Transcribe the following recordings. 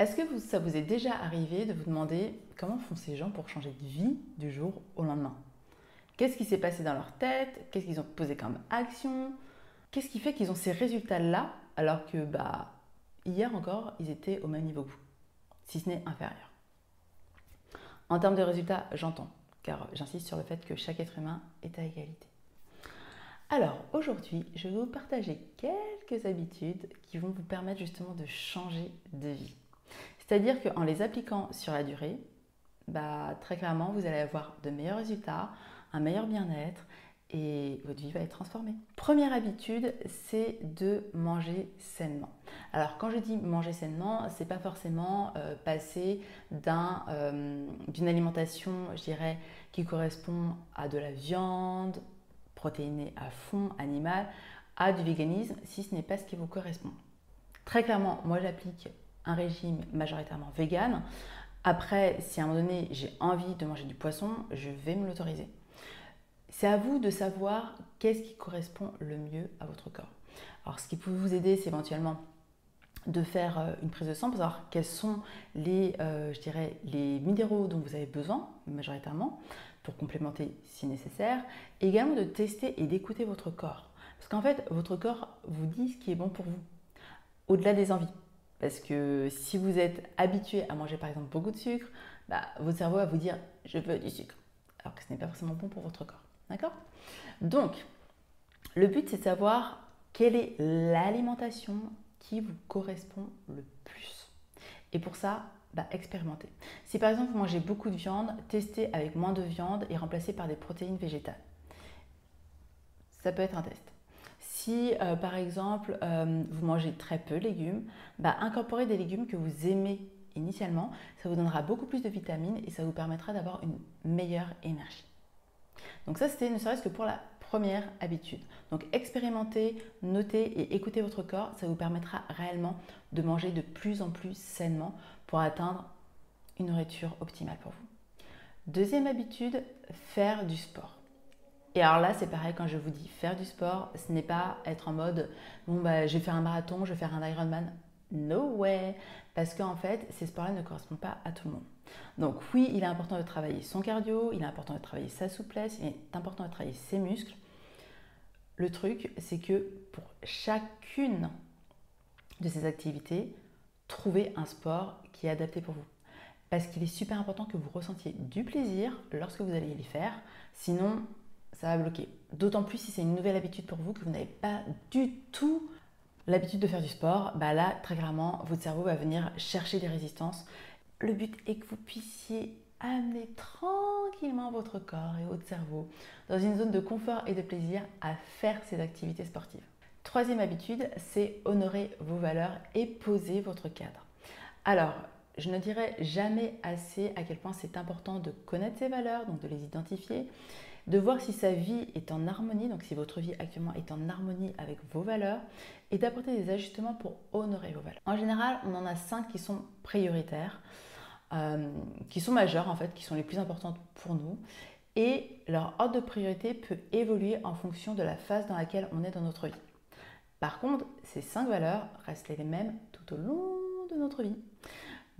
Est-ce que ça vous est déjà arrivé de vous demander comment font ces gens pour changer de vie du jour au lendemain? Qu'est-ce qui s'est passé dans leur tête? Qu'est-ce qu'ils ont posé comme action? Qu'est-ce qui fait qu'ils ont ces résultats-là alors que bah, hier encore, ils étaient au même niveau que vous, si ce n'est inférieur. En termes de résultats, j'entends, car j'insiste sur le fait que chaque être humain est à égalité. Alors aujourd'hui, je vais vous partager quelques habitudes qui vont vous permettre justement de changer de vie. C'est-à-dire qu'en les appliquant sur la durée, bah, très clairement, vous allez avoir de meilleurs résultats, un meilleur bien-être et votre vie va être transformée. Première habitude, c'est de manger sainement. Alors quand je dis manger sainement, c'est pas forcément euh, passer euh, d'une alimentation, je dirais, qui correspond à de la viande protéinée à fond, animale, à du véganisme, si ce n'est pas ce qui vous correspond. Très clairement, moi j'applique un régime majoritairement vegan. Après, si à un moment donné j'ai envie de manger du poisson, je vais me l'autoriser. C'est à vous de savoir qu'est-ce qui correspond le mieux à votre corps. Alors, ce qui peut vous aider, c'est éventuellement de faire euh, une prise de sang pour savoir quels sont les, euh, je dirais, les minéraux dont vous avez besoin majoritairement pour complémenter si nécessaire. Également de tester et d'écouter votre corps. Parce qu'en fait, votre corps vous dit ce qui est bon pour vous, au-delà des envies. Parce que si vous êtes habitué à manger par exemple beaucoup de sucre, bah, votre cerveau va vous dire je veux du sucre. Alors que ce n'est pas forcément bon pour votre corps. D'accord? Donc, le but c'est de savoir quelle est l'alimentation qui vous correspond le plus. Et pour ça, bah, expérimentez. Si par exemple vous mangez beaucoup de viande, testez avec moins de viande et remplacez par des protéines végétales. Ça peut être un test. Si euh, par exemple euh, vous mangez très peu de légumes, bah, incorporez des légumes que vous aimez initialement. Ça vous donnera beaucoup plus de vitamines et ça vous permettra d'avoir une meilleure énergie. Donc ça c'était ne serait-ce que pour la première habitude. Donc expérimentez, notez et écoutez votre corps, ça vous permettra réellement de manger de plus en plus sainement pour atteindre une nourriture optimale pour vous. Deuxième habitude, faire du sport. Et alors là, c'est pareil quand je vous dis faire du sport, ce n'est pas être en mode bon bah je vais faire un marathon, je vais faire un Ironman. No way Parce qu'en fait, ces sports-là ne correspondent pas à tout le monde. Donc oui, il est important de travailler son cardio, il est important de travailler sa souplesse, il est important de travailler ses muscles. Le truc, c'est que pour chacune de ces activités, trouvez un sport qui est adapté pour vous. Parce qu'il est super important que vous ressentiez du plaisir lorsque vous allez les faire. Sinon, ça va bloquer. D'autant plus si c'est une nouvelle habitude pour vous, que vous n'avez pas du tout l'habitude de faire du sport, bah là, très clairement, votre cerveau va venir chercher des résistances. Le but est que vous puissiez amener tranquillement votre corps et votre cerveau dans une zone de confort et de plaisir à faire ces activités sportives. Troisième habitude, c'est honorer vos valeurs et poser votre cadre. Alors, je ne dirai jamais assez à quel point c'est important de connaître ses valeurs, donc de les identifier, de voir si sa vie est en harmonie, donc si votre vie actuellement est en harmonie avec vos valeurs, et d'apporter des ajustements pour honorer vos valeurs. En général, on en a cinq qui sont prioritaires, euh, qui sont majeures en fait, qui sont les plus importantes pour nous. Et leur ordre de priorité peut évoluer en fonction de la phase dans laquelle on est dans notre vie. Par contre, ces cinq valeurs restent les mêmes tout au long de notre vie.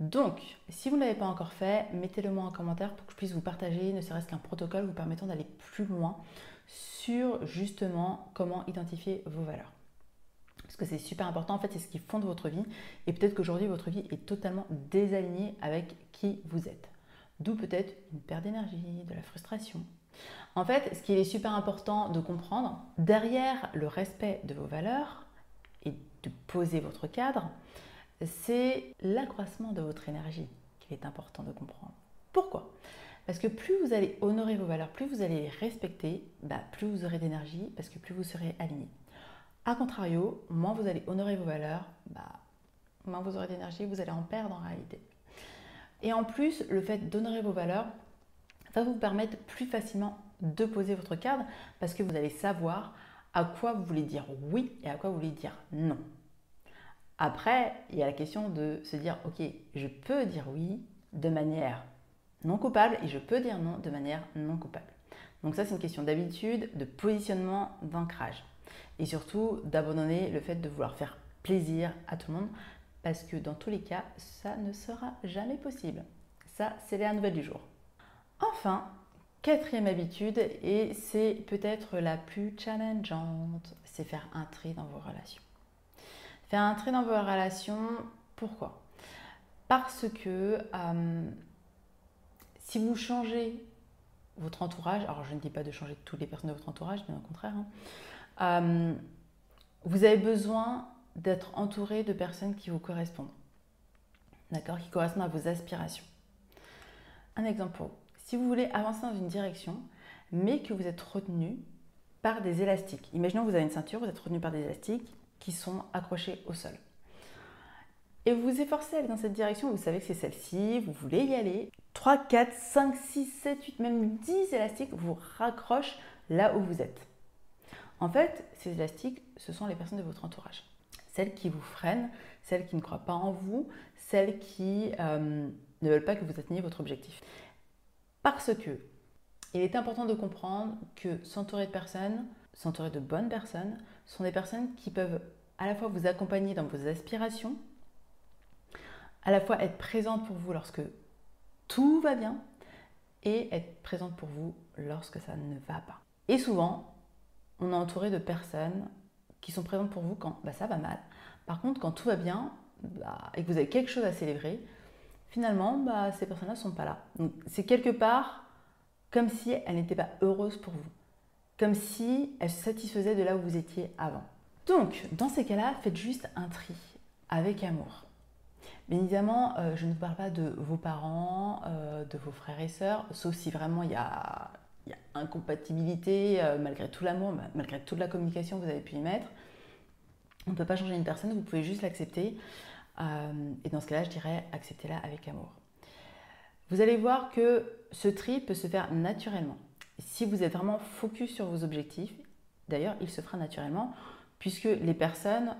Donc, si vous ne l'avez pas encore fait, mettez-le moi en commentaire pour que je puisse vous partager ne serait-ce qu'un protocole vous permettant d'aller plus loin sur justement comment identifier vos valeurs. Parce que c'est super important, en fait, c'est ce qui fonde votre vie. Et peut-être qu'aujourd'hui, votre vie est totalement désalignée avec qui vous êtes. D'où peut-être une perte d'énergie, de la frustration. En fait, ce qui est super important de comprendre, derrière le respect de vos valeurs et de poser votre cadre, c'est l'accroissement de votre énergie qu'il est important de comprendre. Pourquoi? Parce que plus vous allez honorer vos valeurs, plus vous allez les respecter, bah, plus vous aurez d'énergie, parce que plus vous serez aligné. A contrario, moins vous allez honorer vos valeurs, bah, moins vous aurez d'énergie, vous allez en perdre en réalité. Et en plus, le fait d'honorer vos valeurs va vous permettre plus facilement de poser votre cadre parce que vous allez savoir à quoi vous voulez dire oui et à quoi vous voulez dire non. Après, il y a la question de se dire, ok, je peux dire oui de manière non coupable et je peux dire non de manière non coupable. Donc ça, c'est une question d'habitude, de positionnement, d'ancrage. Et surtout, d'abandonner le fait de vouloir faire plaisir à tout le monde parce que dans tous les cas, ça ne sera jamais possible. Ça, c'est la nouvelle du jour. Enfin, quatrième habitude, et c'est peut-être la plus challengeante, c'est faire un tri dans vos relations. Faire un tri dans vos relations, pourquoi? Parce que euh, si vous changez votre entourage, alors je ne dis pas de changer toutes les personnes de votre entourage, bien au contraire, hein, euh, vous avez besoin d'être entouré de personnes qui vous correspondent, d'accord, qui correspondent à vos aspirations. Un exemple pour vous. Si vous voulez avancer dans une direction, mais que vous êtes retenu par des élastiques. Imaginons que vous avez une ceinture, vous êtes retenu par des élastiques qui sont accrochés au sol. Et vous vous efforcez à aller dans cette direction, vous savez que c'est celle-ci, vous voulez y aller. 3, 4, 5, 6, 7, 8, même 10 élastiques vous raccrochent là où vous êtes. En fait, ces élastiques, ce sont les personnes de votre entourage. Celles qui vous freinent, celles qui ne croient pas en vous, celles qui euh, ne veulent pas que vous atteigniez votre objectif. Parce que il est important de comprendre que s'entourer de personnes, s'entourer de bonnes personnes, sont des personnes qui peuvent à la fois vous accompagner dans vos aspirations, à la fois être présentes pour vous lorsque tout va bien et être présente pour vous lorsque ça ne va pas. Et souvent, on est entouré de personnes qui sont présentes pour vous quand bah, ça va mal. Par contre, quand tout va bien bah, et que vous avez quelque chose à célébrer, finalement, bah, ces personnes-là ne sont pas là. Donc, c'est quelque part comme si elles n'étaient pas heureuses pour vous. Comme si elles se satisfaisaient de là où vous étiez avant. Donc, dans ces cas-là, faites juste un tri avec amour. Bien évidemment, euh, je ne vous parle pas de vos parents, euh, de vos frères et sœurs, sauf si vraiment il y a, incompatibilité, euh, malgré tout l'amour, malgré toute la communication que vous avez pu y mettre. On ne peut pas changer une personne, vous pouvez juste l'accepter. Et dans ce cas-là, je dirais acceptez-la avec amour. Vous allez voir que ce tri peut se faire naturellement. Si vous êtes vraiment focus sur vos objectifs, d'ailleurs, il se fera naturellement, puisque les personnes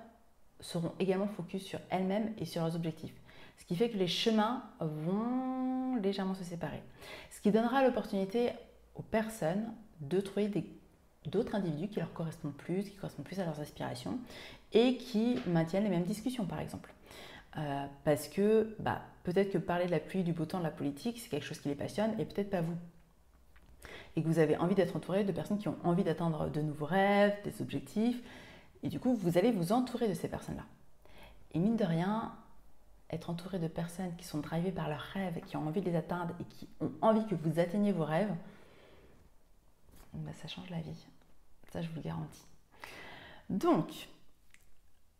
seront également focus sur elles-mêmes et sur leurs objectifs. Ce qui fait que les chemins vont légèrement se séparer. Ce qui donnera l'opportunité aux personnes de trouver d'autres individus qui leur correspondent plus, qui correspondent plus à leurs aspirations et qui maintiennent les mêmes discussions par exemple. Euh, parce que bah, peut-être que parler de la pluie, du beau temps, de la politique, c'est quelque chose qui les passionne et peut-être pas vous. Et que vous avez envie d'être entouré de personnes qui ont envie d'atteindre de nouveaux rêves, des objectifs. Et du coup, vous allez vous entourer de ces personnes-là. Et mine de rien, être entouré de personnes qui sont drivées par leurs rêves, qui ont envie de les atteindre et qui ont envie que vous atteigniez vos rêves, bah, ça change la vie. Ça, je vous le garantis. Donc,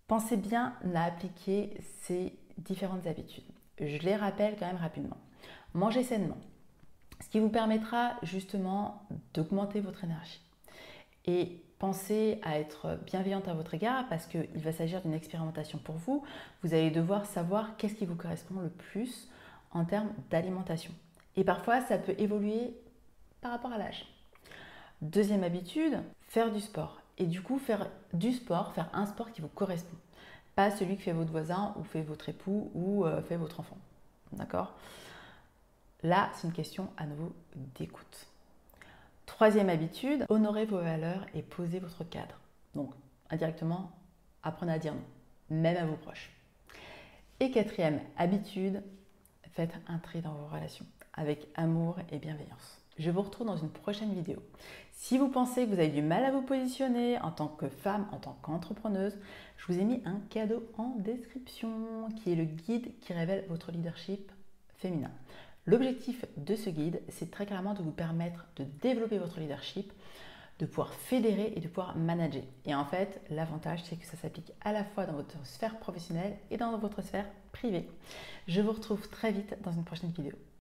pensez bien à appliquer ces différentes habitudes. Je les rappelle quand même rapidement. Mangez sainement, ce qui vous permettra justement d'augmenter votre énergie. Et pensez à être bienveillante à votre égard parce qu'il va s'agir d'une expérimentation pour vous. Vous allez devoir savoir qu'est-ce qui vous correspond le plus en termes d'alimentation. Et parfois, ça peut évoluer par rapport à l'âge. Deuxième habitude, faire du sport. Et du coup, faire du sport, faire un sport qui vous correspond. Pas celui que fait votre voisin ou fait votre époux ou euh, fait votre enfant. D'accord? Là, c'est une question à nouveau d'écoute. Troisième habitude, honorez vos valeurs et posez votre cadre. Donc, indirectement, apprenez à dire non, même à vos proches. Et quatrième habitude, faites un tri dans vos relations avec amour et bienveillance. Je vous retrouve dans une prochaine vidéo. Si vous pensez que vous avez du mal à vous positionner en tant que femme, en tant qu'entrepreneuse, je vous ai mis un cadeau en description qui est le guide qui révèle votre leadership féminin. L'objectif de ce guide, c'est très clairement de vous permettre de développer votre leadership, de pouvoir fédérer et de pouvoir manager. Et en fait, l'avantage, c'est que ça s'applique à la fois dans votre sphère professionnelle et dans votre sphère privée. Je vous retrouve très vite dans une prochaine vidéo.